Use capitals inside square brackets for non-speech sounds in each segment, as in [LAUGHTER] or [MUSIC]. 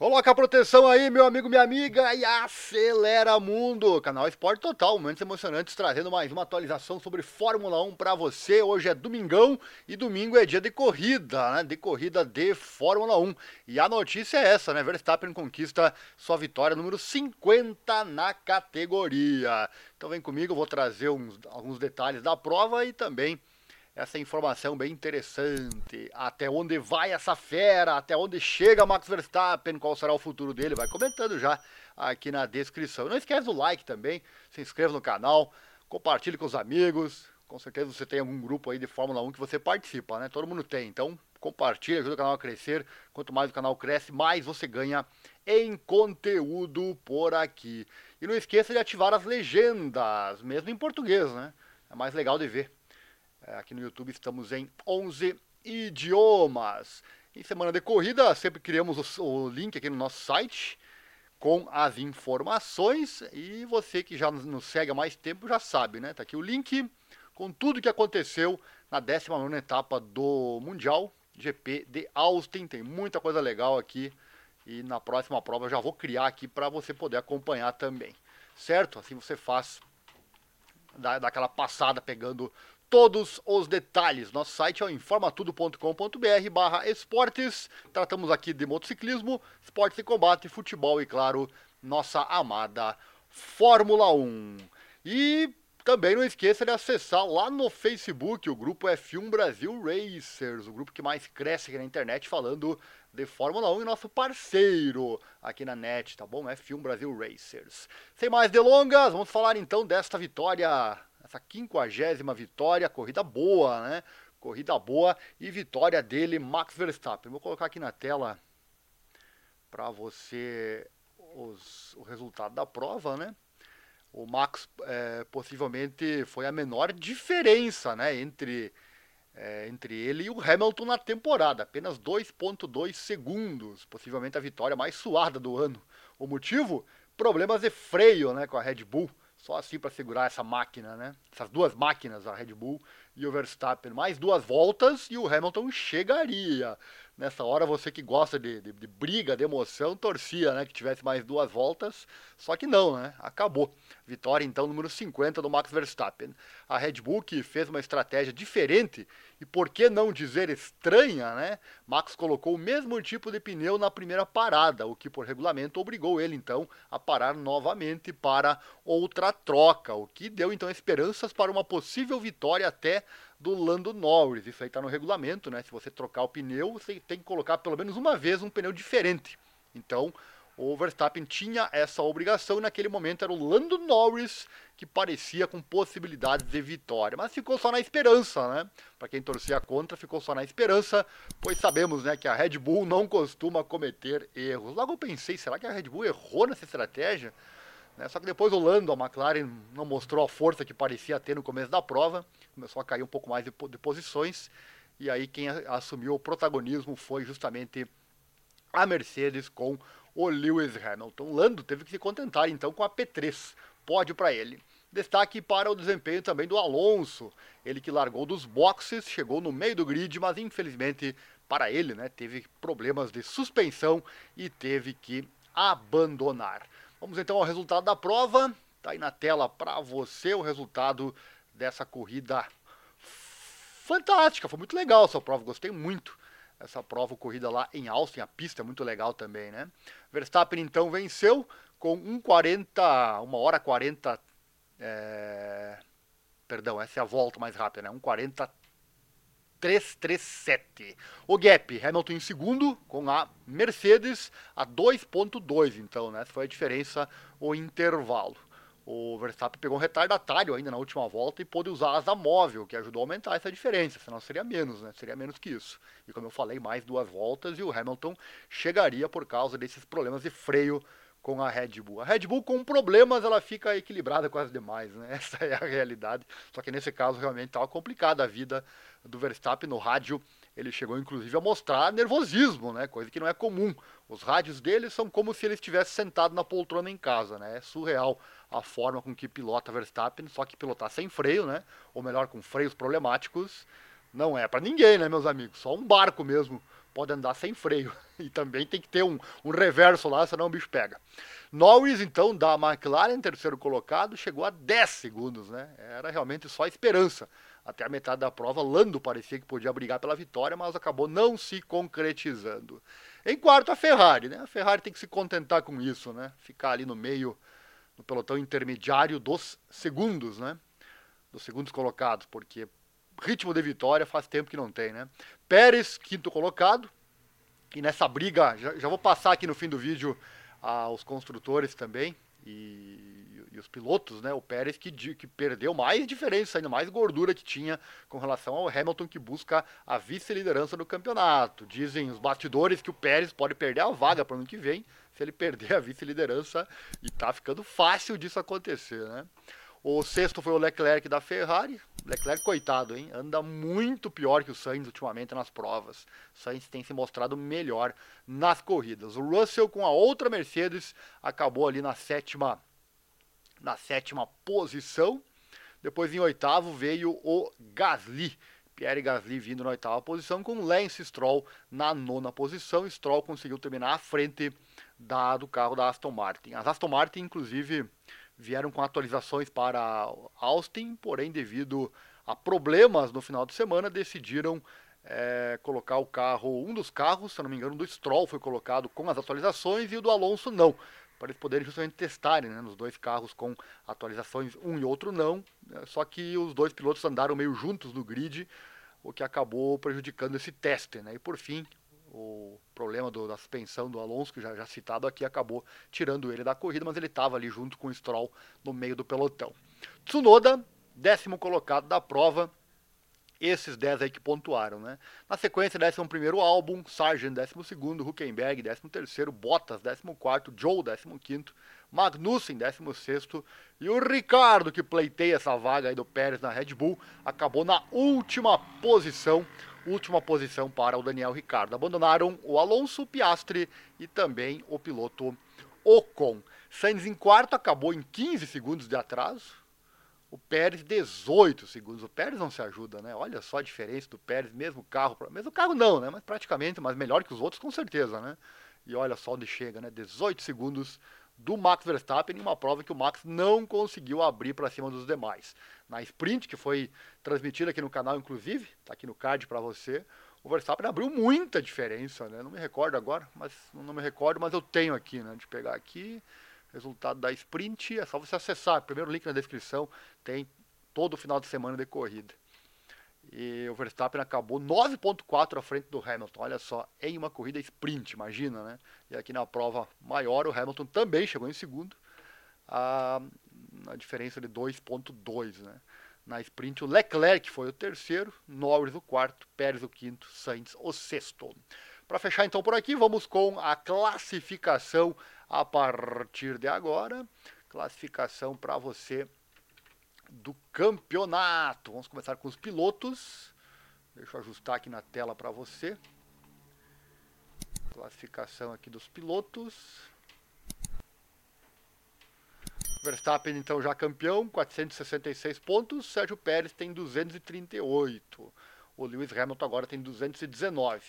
Coloca a proteção aí, meu amigo, minha amiga, e acelera mundo. Canal Esporte Total, momentos emocionantes, trazendo mais uma atualização sobre Fórmula 1 para você. Hoje é domingão e domingo é dia de corrida, né? De corrida de Fórmula 1. E a notícia é essa, né? Verstappen conquista sua vitória número 50 na categoria. Então vem comigo, eu vou trazer uns, alguns detalhes da prova e também essa informação bem interessante. Até onde vai essa fera? Até onde chega Max Verstappen? Qual será o futuro dele? Vai comentando já aqui na descrição. Não esquece do like também, se inscreva no canal, compartilhe com os amigos. Com certeza você tem algum grupo aí de Fórmula 1 que você participa, né? Todo mundo tem. Então, compartilhe, ajuda o canal a crescer. Quanto mais o canal cresce, mais você ganha em conteúdo por aqui. E não esqueça de ativar as legendas, mesmo em português, né? É mais legal de ver. É, aqui no YouTube estamos em 11 idiomas. Em semana de corrida, sempre criamos o, o link aqui no nosso site com as informações. E você que já nos segue há mais tempo já sabe, né? Tá aqui o link com tudo que aconteceu na 19 etapa do Mundial GP de Austin. Tem muita coisa legal aqui. E na próxima prova eu já vou criar aqui para você poder acompanhar também. Certo? Assim você faz dá, dá aquela passada pegando todos os detalhes. Nosso site é o informatudo.com.br barra esportes. Tratamos aqui de motociclismo, esportes e combate, futebol e, claro, nossa amada Fórmula 1. E também não esqueça de acessar lá no Facebook o grupo F1 Brasil Racers, o grupo que mais cresce aqui na internet falando de Fórmula 1 e nosso parceiro aqui na net, tá bom? F1 Brasil Racers. Sem mais delongas, vamos falar então desta vitória essa quinquagésima vitória, corrida boa, né? Corrida boa e vitória dele, Max Verstappen. Vou colocar aqui na tela para você os, o resultado da prova, né? O Max é, possivelmente foi a menor diferença, né? Entre, é, entre ele e o Hamilton na temporada, apenas 2,2 segundos, possivelmente a vitória mais suada do ano. O motivo? Problemas de freio, né? Com a Red Bull. Só assim para segurar essa máquina, né? Essas duas máquinas, a Red Bull e o Verstappen. Mais duas voltas e o Hamilton chegaria. Nessa hora, você que gosta de, de, de, briga, de emoção, torcia, né? Que tivesse mais duas voltas. Só que não, né? Acabou. Vitória, então, número 50 do Max Verstappen. A Red Bull que fez uma estratégia diferente e, por que não dizer estranha, né? Max colocou o mesmo tipo de pneu na primeira parada, o que, por regulamento, obrigou ele, então, a parar novamente para outra troca. O que deu, então, esperanças para uma possível vitória até do Lando Norris. Isso aí está no regulamento, né? Se você trocar o pneu, você tem que colocar pelo menos uma vez um pneu diferente. Então, o Verstappen tinha essa obrigação e naquele momento era o Lando Norris que parecia com possibilidades de vitória, mas ficou só na esperança, né? Para quem torcia contra, ficou só na esperança, pois sabemos, né, que a Red Bull não costuma cometer erros. Logo eu pensei, será que a Red Bull errou nessa estratégia? Né? Só que depois o Lando, a McLaren, não mostrou a força que parecia ter no começo da prova, começou a cair um pouco mais de, de posições, e aí quem assumiu o protagonismo foi justamente a Mercedes com o Lewis Hamilton. Lando teve que se contentar então com a P3, pódio para ele. Destaque para o desempenho também do Alonso, ele que largou dos boxes, chegou no meio do grid, mas infelizmente para ele, né, teve problemas de suspensão e teve que abandonar. Vamos então ao resultado da prova. Tá aí na tela para você o resultado dessa corrida fantástica. Foi muito legal essa prova, gostei muito. Essa prova, corrida lá em Austin, a pista é muito legal também, né? Verstappen então venceu com 1,40, 1 hora 40. É... Perdão, essa é a volta mais rápida, né? 1,40 337. O gap, Hamilton em segundo, com a Mercedes a 2.2, então, né? Foi a diferença, o intervalo. O Verstappen pegou um retardatário ainda na última volta e pôde usar a asa móvel, que ajudou a aumentar essa diferença, senão seria menos, né? Seria menos que isso. E como eu falei, mais duas voltas e o Hamilton chegaria por causa desses problemas de freio com a Red Bull. A Red Bull com problemas ela fica equilibrada com as demais, né? [LAUGHS] Essa é a realidade. Só que nesse caso realmente estava complicada a vida do Verstappen no rádio. Ele chegou inclusive a mostrar nervosismo, né? Coisa que não é comum. Os rádios dele são como se ele estivesse sentado na poltrona em casa, né? É surreal a forma com que pilota Verstappen, só que pilotar sem freio, né? Ou melhor, com freios problemáticos, não é para ninguém, né, meus amigos? Só um barco mesmo pode andar sem freio. [LAUGHS] E também tem que ter um, um reverso lá, senão o bicho pega. Norris, então, da McLaren, terceiro colocado, chegou a 10 segundos, né? Era realmente só esperança. Até a metade da prova, Lando parecia que podia brigar pela vitória, mas acabou não se concretizando. Em quarto, a Ferrari, né? A Ferrari tem que se contentar com isso, né? Ficar ali no meio, no pelotão intermediário dos segundos, né? Dos segundos colocados, porque ritmo de vitória faz tempo que não tem, né? Pérez, quinto colocado. E nessa briga, já, já vou passar aqui no fim do vídeo aos construtores também e, e, os pilotos, né? O Pérez que, que perdeu mais diferença, ainda mais gordura que tinha com relação ao Hamilton que busca a vice-liderança do campeonato. Dizem os bastidores que o Pérez pode perder a vaga para o ano que vem se ele perder a vice-liderança e tá ficando fácil disso acontecer, né? O sexto foi o Leclerc da Ferrari. Leclerc, coitado, hein? Anda muito pior que o Sainz ultimamente nas provas. O Sainz tem se mostrado melhor nas corridas. O Russell com a outra Mercedes acabou ali na sétima, na sétima posição. Depois em oitavo veio o Gasly. Pierre Gasly vindo na oitava posição, com Lance Stroll na nona posição. Stroll conseguiu terminar à frente da, do carro da Aston Martin. As Aston Martin, inclusive, vieram com atualizações para Austin, porém, devido a problemas no final de semana, decidiram é, colocar o carro, um dos carros, se não me engano, do Stroll foi colocado com as atualizações e o do Alonso não, para eles poderem justamente testarem né, nos dois carros com atualizações, um e outro não, né, só que os dois pilotos andaram meio juntos no grid, o que acabou prejudicando esse teste. Né, e por fim, o problema do, da suspensão do Alonso, que já, já citado aqui, acabou tirando ele da corrida, mas ele estava ali junto com o Stroll no meio do pelotão. Tsunoda, décimo colocado da prova, esses 10 aí que pontuaram, né? Na sequência, 11 primeiro álbum, Sargent 12 Huckenberg 13 Bottas 14 Joe 15 Magnussen 16 e o Ricardo, que pleiteia essa vaga aí do Pérez na Red Bull, acabou na última posição última posição para o Daniel Ricardo. Abandonaram o Alonso Piastri e também o piloto Ocon. Sainz em quarto acabou em 15 segundos de atraso. O Pérez 18 segundos. O Pérez não se ajuda, né? Olha só a diferença do Pérez, mesmo carro, mesmo carro não, né? Mas praticamente, mas melhor que os outros com certeza, né? E olha só onde chega, né? 18 segundos do Max Verstappen em uma prova que o Max não conseguiu abrir para cima dos demais. Na sprint, que foi transmitida aqui no canal, inclusive, está aqui no card para você, o Verstappen abriu muita diferença, né? Não me recordo agora, mas não me recordo, mas eu tenho aqui, né? De pegar aqui, resultado da sprint, é só você acessar. Primeiro link na descrição, tem todo o final de semana de corrida. E o Verstappen acabou 9.4 à frente do Hamilton. Olha só, em uma corrida sprint, imagina, né? E aqui na prova maior, o Hamilton também chegou em segundo. A, a diferença de 2.2, né? Na sprint, o Leclerc foi o terceiro, Norris o quarto, Pérez o quinto, Sainz o sexto. Para fechar então por aqui, vamos com a classificação a partir de agora. Classificação para você do campeonato. Vamos começar com os pilotos. Deixa eu ajustar aqui na tela para você. Classificação aqui dos pilotos. Verstappen então já campeão, 466 pontos. Sérgio Pérez tem 238. O Lewis Hamilton agora tem 219.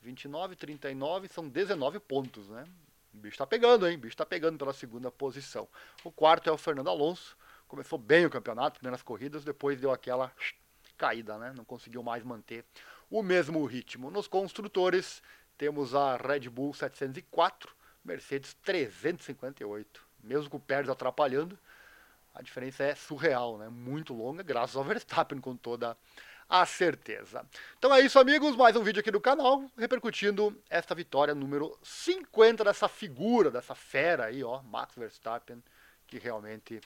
29, 39 são 19 pontos, né? O bicho tá pegando, hein? O bicho tá pegando pela segunda posição. O quarto é o Fernando Alonso, começou bem o campeonato, primeiras corridas, depois deu aquela caída, né? Não conseguiu mais manter o mesmo ritmo. Nos construtores, temos a Red Bull 704, Mercedes 358. Mesmo com o Pérez atrapalhando, a diferença é surreal, né? Muito longa, graças ao [LAUGHS] Verstappen com toda a certeza. Então é isso, amigos. Mais um vídeo aqui do canal, repercutindo esta vitória número 50 dessa figura, dessa fera aí, ó, Max Verstappen, que realmente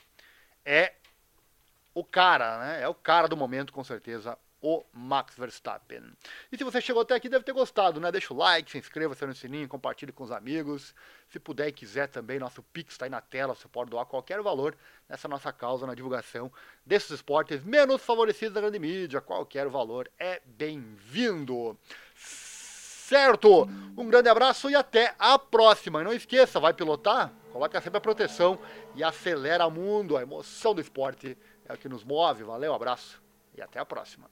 é o cara, né? É o cara do momento, com certeza, o Max Verstappen. E se você chegou até aqui, deve ter gostado, né? Deixa o like, se inscreva, acione o sininho, compartilhe com os amigos. Se puder e quiser também, nosso Pix está aí na tela, você pode doar qualquer valor nessa nossa causa, na divulgação desses esportes menos favorecidos da grande mídia. Qualquer valor é bem-vindo. Certo? Um grande abraço e até a próxima. E não esqueça, vai pilotar? Coloca sempre a proteção e acelera mundo. A emoção do esporte é o que nos move. Valeu, abraço e até a próxima.